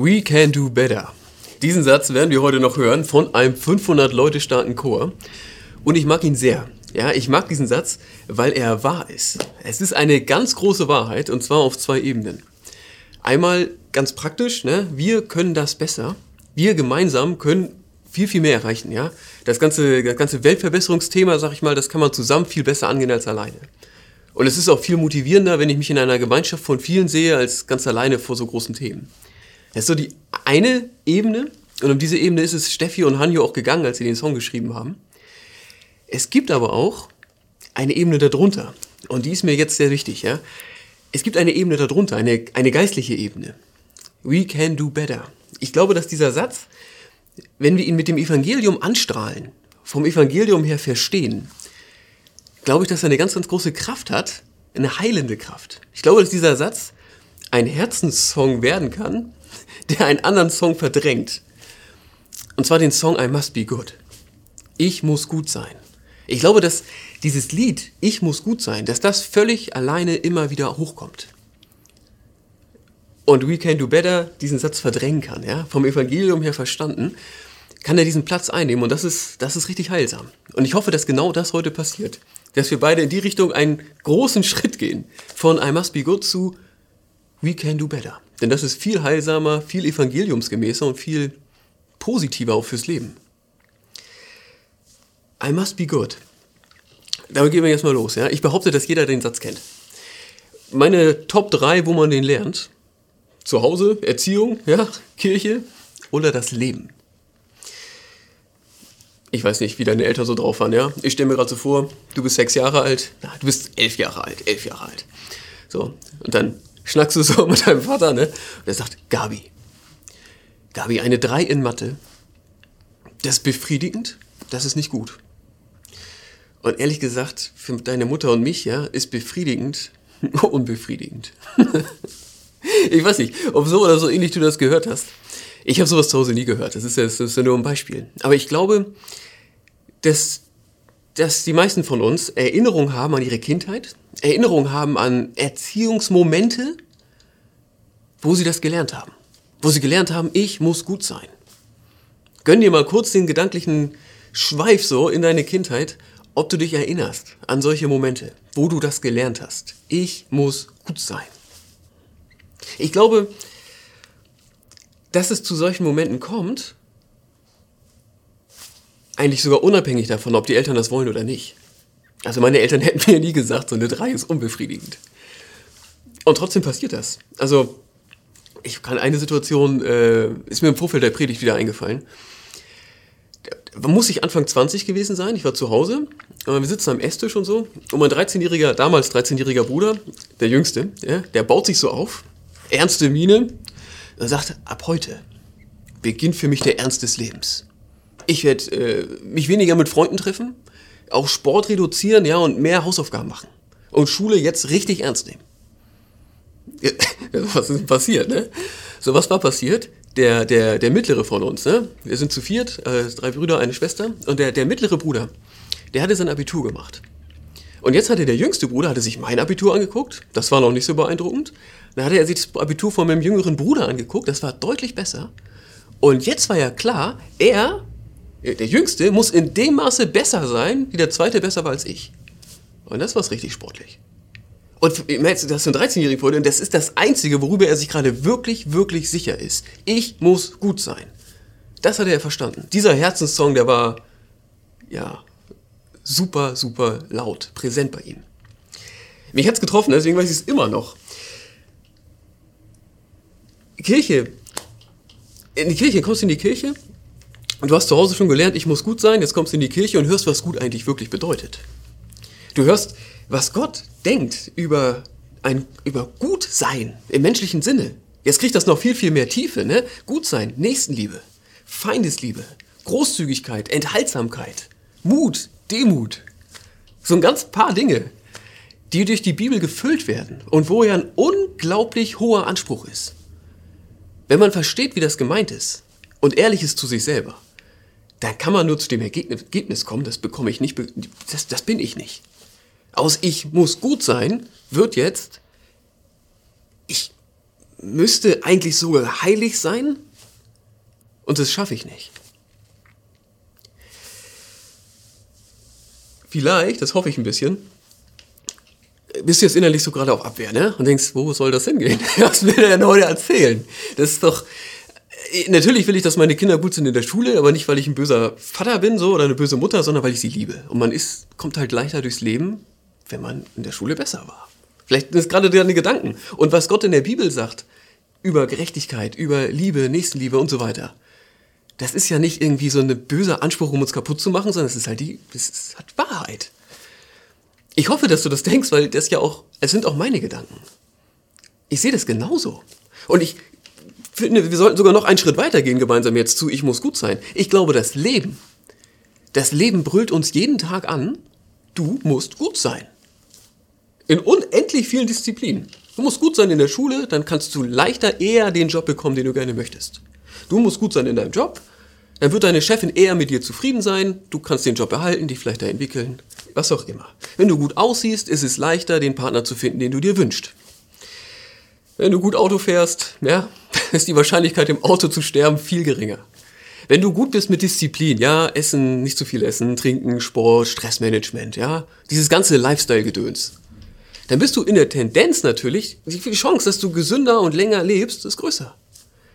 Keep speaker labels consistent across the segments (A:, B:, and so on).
A: We can do better. Diesen Satz werden wir heute noch hören von einem 500 Leute starken Chor. Und ich mag ihn sehr. Ja, ich mag diesen Satz, weil er wahr ist. Es ist eine ganz große Wahrheit und zwar auf zwei Ebenen. Einmal ganz praktisch, ne? wir können das besser. Wir gemeinsam können viel, viel mehr erreichen. Ja? Das, ganze, das ganze Weltverbesserungsthema, sag ich mal, das kann man zusammen viel besser angehen als alleine. Und es ist auch viel motivierender, wenn ich mich in einer Gemeinschaft von vielen sehe, als ganz alleine vor so großen Themen. Das ist so die eine Ebene. Und um diese Ebene ist es Steffi und Hanjo auch gegangen, als sie den Song geschrieben haben. Es gibt aber auch eine Ebene darunter. Und die ist mir jetzt sehr wichtig. Ja? Es gibt eine Ebene darunter, eine, eine geistliche Ebene. We can do better. Ich glaube, dass dieser Satz, wenn wir ihn mit dem Evangelium anstrahlen, vom Evangelium her verstehen, glaube ich, dass er eine ganz, ganz große Kraft hat, eine heilende Kraft. Ich glaube, dass dieser Satz ein Herzenssong werden kann, der einen anderen Song verdrängt. Und zwar den Song I Must Be Good. Ich muss gut sein. Ich glaube, dass dieses Lied Ich muss gut sein, dass das völlig alleine immer wieder hochkommt. Und We Can Do Better diesen Satz verdrängen kann, ja, vom Evangelium her verstanden, kann er diesen Platz einnehmen und das ist, das ist richtig heilsam. Und ich hoffe, dass genau das heute passiert. Dass wir beide in die Richtung einen großen Schritt gehen. Von I Must Be Good zu We Can Do Better. Denn das ist viel heilsamer, viel evangeliumsgemäßer und viel positiver auch fürs Leben. I must be good. Damit gehen wir jetzt mal los. Ja? Ich behaupte, dass jeder den Satz kennt. Meine Top 3, wo man den lernt. Zu Hause, Erziehung, ja, Kirche oder das Leben. Ich weiß nicht, wie deine Eltern so drauf waren, ja. Ich stelle mir gerade so vor, du bist sechs Jahre alt, na, du bist elf Jahre alt, elf Jahre alt. So, und dann schnackst du so mit deinem Vater, ne? Und er sagt, Gabi, Gabi, eine 3 in Mathe, das ist befriedigend, das ist nicht gut. Und ehrlich gesagt, für deine Mutter und mich, ja, ist befriedigend unbefriedigend. ich weiß nicht, ob so oder so ähnlich du das gehört hast. Ich habe sowas zu Hause nie gehört. Das ist, ja, das ist ja nur ein Beispiel. Aber ich glaube, dass, dass die meisten von uns Erinnerungen haben an ihre Kindheit, Erinnerungen haben an Erziehungsmomente, wo sie das gelernt haben. Wo sie gelernt haben, ich muss gut sein. Gönn dir mal kurz den gedanklichen Schweif so in deine Kindheit, ob du dich erinnerst an solche Momente, wo du das gelernt hast. Ich muss gut sein. Ich glaube, dass es zu solchen Momenten kommt, eigentlich sogar unabhängig davon, ob die Eltern das wollen oder nicht. Also meine Eltern hätten mir nie gesagt, so eine 3 ist unbefriedigend. Und trotzdem passiert das. Also ich kann eine Situation, äh, ist mir im Vorfeld der Predigt wieder eingefallen. Da muss ich Anfang 20 gewesen sein, ich war zu Hause, wir sitzen am Esstisch und so. Und mein 13-jähriger, damals 13-jähriger Bruder, der Jüngste, ja, der baut sich so auf, ernste Miene, und sagt, ab heute beginnt für mich der Ernst des Lebens. Ich werde äh, mich weniger mit Freunden treffen, auch Sport reduzieren, ja, und mehr Hausaufgaben machen. Und Schule jetzt richtig ernst nehmen. Was ist denn passiert, ne? So, was war passiert? Der, der, der mittlere von uns, ne? Wir sind zu viert, äh, drei Brüder, eine Schwester. Und der, der mittlere Bruder, der hatte sein Abitur gemacht. Und jetzt hatte der jüngste Bruder, hatte sich mein Abitur angeguckt. Das war noch nicht so beeindruckend. Dann hatte er sich das Abitur von meinem jüngeren Bruder angeguckt. Das war deutlich besser. Und jetzt war ja klar, er der Jüngste muss in dem Maße besser sein, wie der Zweite besser war als ich. Und das war richtig sportlich. Und das ist ein 13-jähriger und das ist das Einzige, worüber er sich gerade wirklich, wirklich sicher ist. Ich muss gut sein. Das hat er verstanden. Dieser Herzenssong, der war, ja, super, super laut, präsent bei ihm. Mich hat es getroffen, deswegen weiß ich es immer noch. Kirche. In die Kirche, kommst du in die Kirche und du hast zu Hause schon gelernt, ich muss gut sein, jetzt kommst du in die Kirche und hörst, was gut eigentlich wirklich bedeutet. Du hörst, was Gott denkt über ein über gut sein im menschlichen Sinne. Jetzt kriegt das noch viel viel mehr Tiefe, ne? Gut sein, Nächstenliebe, Feindesliebe, Großzügigkeit, Enthaltsamkeit, Mut, Demut. So ein ganz paar Dinge, die durch die Bibel gefüllt werden und wo ja ein unglaublich hoher Anspruch ist. Wenn man versteht, wie das gemeint ist und ehrlich ist zu sich selber, dann kann man nur zu dem Ergebnis kommen, das bekomme ich nicht, das, das bin ich nicht. Aus ich muss gut sein wird jetzt, ich müsste eigentlich sogar heilig sein und das schaffe ich nicht. Vielleicht, das hoffe ich ein bisschen, bist du jetzt innerlich so gerade auf Abwehr, ne? Und denkst, wo soll das hingehen? Was will er denn heute erzählen? Das ist doch. Äh, natürlich will ich, dass meine Kinder gut sind in der Schule, aber nicht, weil ich ein böser Vater bin so oder eine böse Mutter, sondern weil ich sie liebe. Und man ist, kommt halt leichter durchs Leben, wenn man in der Schule besser war. Vielleicht ist gerade deine Gedanken. Und was Gott in der Bibel sagt über Gerechtigkeit, über Liebe, Nächstenliebe und so weiter, das ist ja nicht irgendwie so ein böser Anspruch, um uns kaputt zu machen, sondern es ist halt die, es halt Wahrheit. Ich hoffe, dass du das denkst, weil das ja auch, es sind auch meine Gedanken. Ich sehe das genauso. Und ich wir sollten sogar noch einen Schritt weiter gehen gemeinsam jetzt zu Ich muss gut sein. Ich glaube, das Leben, das Leben brüllt uns jeden Tag an, du musst gut sein. In unendlich vielen Disziplinen. Du musst gut sein in der Schule, dann kannst du leichter eher den Job bekommen, den du gerne möchtest. Du musst gut sein in deinem Job, dann wird deine Chefin eher mit dir zufrieden sein, du kannst den Job behalten, dich vielleicht da entwickeln, was auch immer. Wenn du gut aussiehst, ist es leichter, den Partner zu finden, den du dir wünschst. Wenn du gut Auto fährst, ja, ist die Wahrscheinlichkeit, im Auto zu sterben, viel geringer. Wenn du gut bist mit Disziplin, ja, Essen, nicht zu viel essen, Trinken, Sport, Stressmanagement, ja, dieses ganze Lifestyle-Gedöns, dann bist du in der Tendenz natürlich, die Chance, dass du gesünder und länger lebst, ist größer.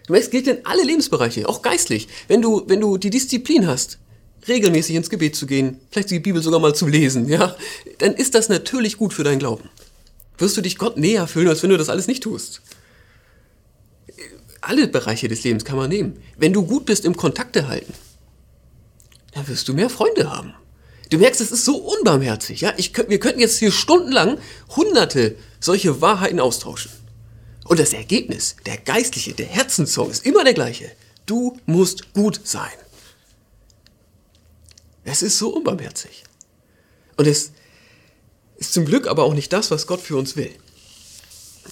A: Es gilt in alle Lebensbereiche, auch geistlich. Wenn du, wenn du die Disziplin hast, regelmäßig ins Gebet zu gehen, vielleicht die Bibel sogar mal zu lesen, ja, dann ist das natürlich gut für deinen Glauben. Wirst du dich Gott näher fühlen, als wenn du das alles nicht tust. Alle Bereiche des Lebens kann man nehmen. Wenn du gut bist im Kontakte halten, dann wirst du mehr Freunde haben. Du merkst, es ist so unbarmherzig. Ja? Ich, wir könnten jetzt hier stundenlang hunderte solche Wahrheiten austauschen. Und das Ergebnis, der geistliche, der Herzenssong ist immer der gleiche. Du musst gut sein. Es ist so unbarmherzig. Und es ist zum Glück aber auch nicht das, was Gott für uns will.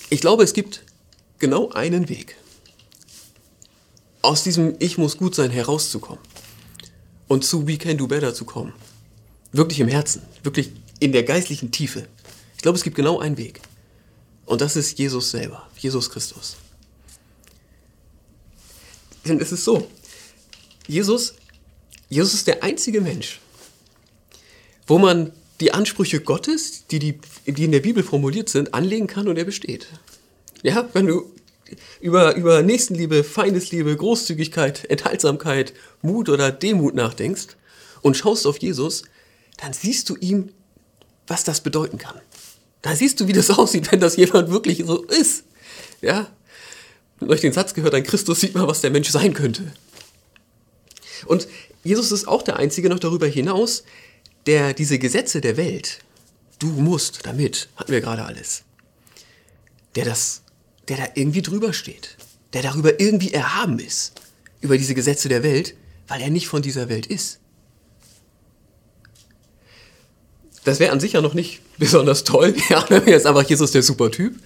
A: Ich glaube, es gibt genau einen Weg, aus diesem Ich muss gut sein herauszukommen und zu We Can Do Better zu kommen. Wirklich im Herzen, wirklich in der geistlichen Tiefe. Ich glaube, es gibt genau einen Weg. Und das ist Jesus selber, Jesus Christus. Denn es ist so, Jesus, Jesus ist der einzige Mensch, wo man die Ansprüche Gottes, die, die, die in der Bibel formuliert sind, anlegen kann und er besteht. Ja, wenn du über, über Nächstenliebe, Feindesliebe, Großzügigkeit, Enthaltsamkeit, Mut oder Demut nachdenkst und schaust auf Jesus, dann siehst du ihm, was das bedeuten kann. Da siehst du, wie das aussieht, wenn das jemand wirklich so ist. Ja? Euch den Satz gehört, ein Christus sieht mal, was der Mensch sein könnte. Und Jesus ist auch der Einzige noch darüber hinaus, der diese Gesetze der Welt, du musst damit, hatten wir gerade alles, der das, der da irgendwie drüber steht, der darüber irgendwie erhaben ist, über diese Gesetze der Welt, weil er nicht von dieser Welt ist. Das wäre an sich ja noch nicht besonders toll. Ja, wäre jetzt einfach Jesus der Supertyp.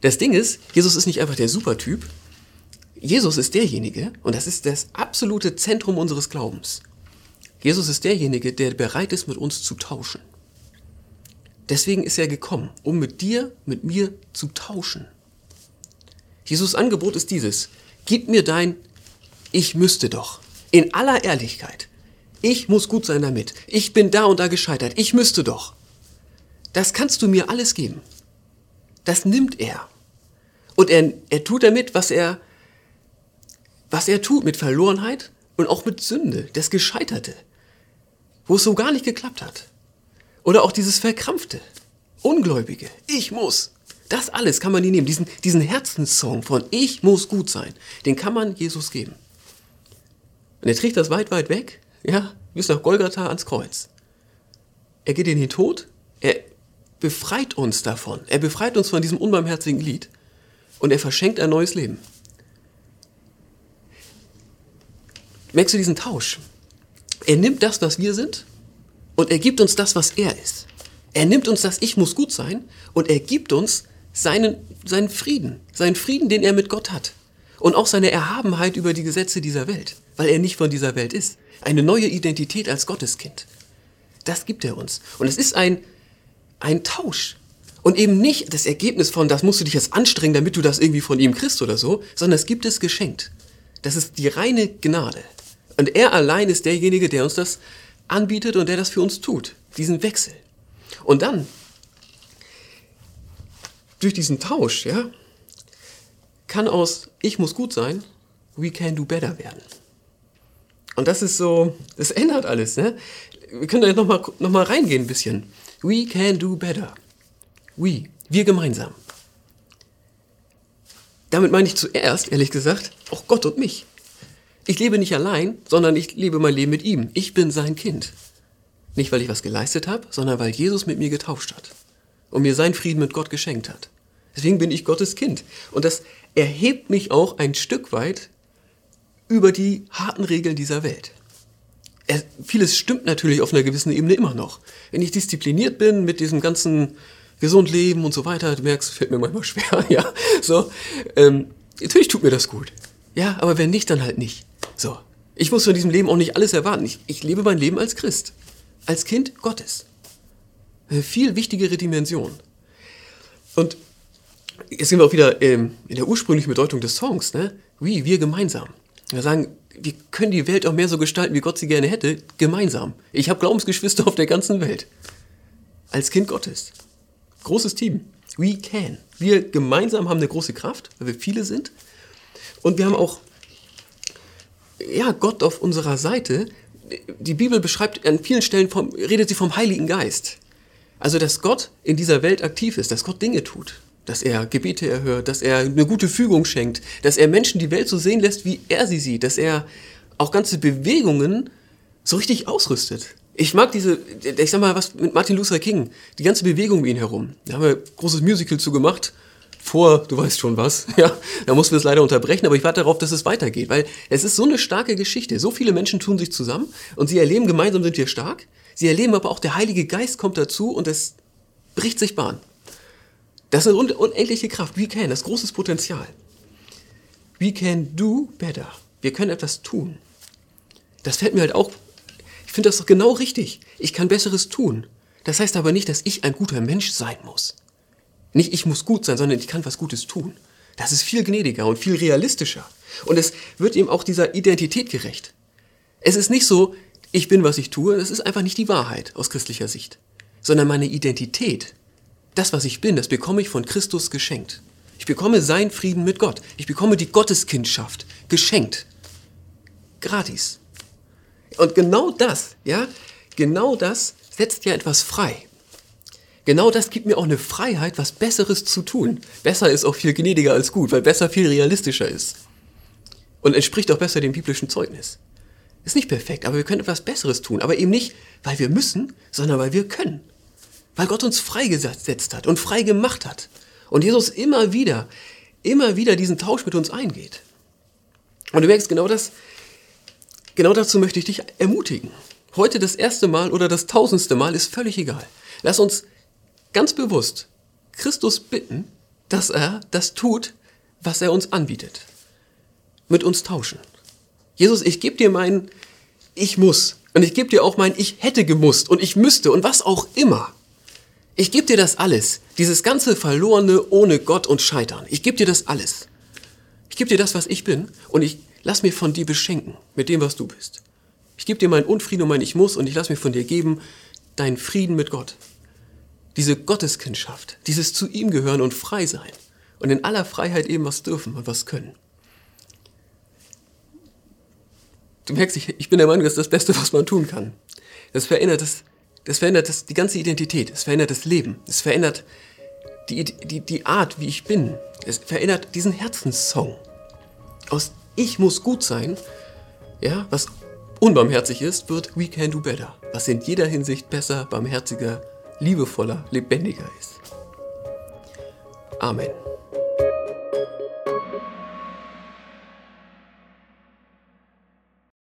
A: Das Ding ist, Jesus ist nicht einfach der Supertyp. Jesus ist derjenige, und das ist das absolute Zentrum unseres Glaubens. Jesus ist derjenige, der bereit ist, mit uns zu tauschen. Deswegen ist er gekommen, um mit dir, mit mir zu tauschen. Jesus Angebot ist dieses. Gib mir dein Ich müsste doch. In aller Ehrlichkeit. Ich muss gut sein damit. Ich bin da und da gescheitert. Ich müsste doch. Das kannst du mir alles geben. Das nimmt er. Und er, er tut damit, was er, was er tut mit Verlorenheit und auch mit Sünde, das Gescheiterte, wo es so gar nicht geklappt hat. Oder auch dieses Verkrampfte, Ungläubige, ich muss. Das alles kann man ihm nehmen. Diesen, diesen Herzenssong von Ich muss gut sein, den kann man Jesus geben. Und er trägt das weit, weit weg ja, bis nach Golgatha ans Kreuz. Er geht in den Tod, er befreit uns davon. Er befreit uns von diesem unbarmherzigen Lied und er verschenkt ein neues Leben. Merkst du diesen Tausch? Er nimmt das, was wir sind, und er gibt uns das, was er ist. Er nimmt uns das Ich muss gut sein und er gibt uns seinen, seinen Frieden, seinen Frieden, den er mit Gott hat. Und auch seine Erhabenheit über die Gesetze dieser Welt, weil er nicht von dieser Welt ist. Eine neue Identität als Gotteskind. Das gibt er uns. Und es ist ein, ein Tausch. Und eben nicht das Ergebnis von, das musst du dich jetzt anstrengen, damit du das irgendwie von ihm kriegst oder so, sondern es gibt es geschenkt. Das ist die reine Gnade. Und er allein ist derjenige, der uns das anbietet und der das für uns tut, diesen Wechsel. Und dann, durch diesen Tausch, ja, kann aus ich muss gut sein, we can do better werden. Und das ist so, das ändert alles, ne? Wir können da jetzt nochmal noch mal reingehen ein bisschen. We can do better. We, wir gemeinsam. Damit meine ich zuerst, ehrlich gesagt, auch Gott und mich. Ich lebe nicht allein, sondern ich lebe mein Leben mit ihm. Ich bin sein Kind. Nicht, weil ich was geleistet habe, sondern weil Jesus mit mir getauscht hat und mir seinen Frieden mit Gott geschenkt hat. Deswegen bin ich Gottes Kind. Und das erhebt mich auch ein Stück weit über die harten Regeln dieser Welt. Er, vieles stimmt natürlich auf einer gewissen Ebene immer noch. Wenn ich diszipliniert bin mit diesem ganzen gesund leben und so weiter, du merkst, fällt mir manchmal schwer, ja, so, ähm, natürlich tut mir das gut. Ja, aber wenn nicht, dann halt nicht. So. Ich muss von diesem Leben auch nicht alles erwarten. Ich, ich lebe mein Leben als Christ. Als Kind Gottes. Eine viel wichtigere Dimension. Und jetzt sind wir auch wieder ähm, in der ursprünglichen Bedeutung des Songs, ne? Wie, wir gemeinsam. Wir sagen, wir können die Welt auch mehr so gestalten, wie Gott sie gerne hätte, gemeinsam. Ich habe Glaubensgeschwister auf der ganzen Welt. Als Kind Gottes. Großes Team. We can. Wir gemeinsam haben eine große Kraft, weil wir viele sind. Und wir haben auch ja, Gott auf unserer Seite. Die Bibel beschreibt an vielen Stellen, vom, redet sie vom Heiligen Geist. Also, dass Gott in dieser Welt aktiv ist, dass Gott Dinge tut, dass er Gebete erhört, dass er eine gute Fügung schenkt, dass er Menschen die Welt so sehen lässt, wie er sie sieht, dass er auch ganze Bewegungen so richtig ausrüstet. Ich mag diese, ich sag mal, was mit Martin Luther King, die ganze Bewegung um ihn herum. Da haben wir ein großes Musical zu gemacht vor, du weißt schon was, ja, da mussten wir es leider unterbrechen, aber ich warte darauf, dass es weitergeht, weil es ist so eine starke Geschichte. So viele Menschen tun sich zusammen und sie erleben, gemeinsam sind wir stark. Sie erleben aber auch, der Heilige Geist kommt dazu und es bricht sich Bahn. Das ist eine unendliche Kraft. We can, das ist großes Potenzial. We can do better. Wir können etwas tun. Das fällt mir halt auch, ich finde das doch genau richtig. Ich kann Besseres tun. Das heißt aber nicht, dass ich ein guter Mensch sein muss. Nicht ich muss gut sein, sondern ich kann was Gutes tun. Das ist viel gnädiger und viel realistischer. Und es wird ihm auch dieser Identität gerecht. Es ist nicht so, ich bin, was ich tue, das ist einfach nicht die Wahrheit aus christlicher Sicht. Sondern meine Identität, das, was ich bin, das bekomme ich von Christus geschenkt. Ich bekomme seinen Frieden mit Gott. Ich bekomme die Gotteskindschaft geschenkt. Gratis. Und genau das, ja, genau das setzt ja etwas frei. Genau das gibt mir auch eine Freiheit, was Besseres zu tun. Besser ist auch viel gnädiger als gut, weil besser viel realistischer ist. Und entspricht auch besser dem biblischen Zeugnis. Ist nicht perfekt, aber wir können etwas Besseres tun. Aber eben nicht, weil wir müssen, sondern weil wir können. Weil Gott uns freigesetzt hat und frei gemacht hat. Und Jesus immer wieder, immer wieder diesen Tausch mit uns eingeht. Und du merkst, genau das, genau dazu möchte ich dich ermutigen. Heute das erste Mal oder das tausendste Mal ist völlig egal. Lass uns ganz bewusst Christus bitten, dass er das tut, was er uns anbietet. Mit uns tauschen. Jesus, ich gebe dir mein Ich muss. Und ich gebe dir auch mein Ich hätte gemusst und ich müsste und was auch immer. Ich gebe dir das alles. Dieses ganze Verlorene ohne Gott und Scheitern. Ich gebe dir das alles. Ich gebe dir das, was ich bin und ich lass mir von dir beschenken mit dem, was du bist. Ich gebe dir meinen Unfrieden und mein Ich muss und ich lass mir von dir geben deinen Frieden mit Gott diese Gotteskindschaft, dieses zu ihm gehören und frei sein und in aller Freiheit eben was dürfen und was können. Du merkst, ich, ich bin der Meinung, das ist das Beste, was man tun kann. Das verändert, das, das verändert das, die ganze Identität, es verändert das Leben, es verändert die, die, die Art, wie ich bin. Es verändert diesen Herzenssong. Aus Ich muss gut sein, ja, was unbarmherzig ist, wird We can do better, was in jeder Hinsicht besser, barmherziger, liebevoller, lebendiger ist. Amen.